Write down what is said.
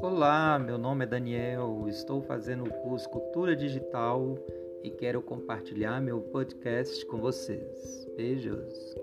Olá, meu nome é Daniel, estou fazendo o curso Cultura Digital e quero compartilhar meu podcast com vocês. Beijos!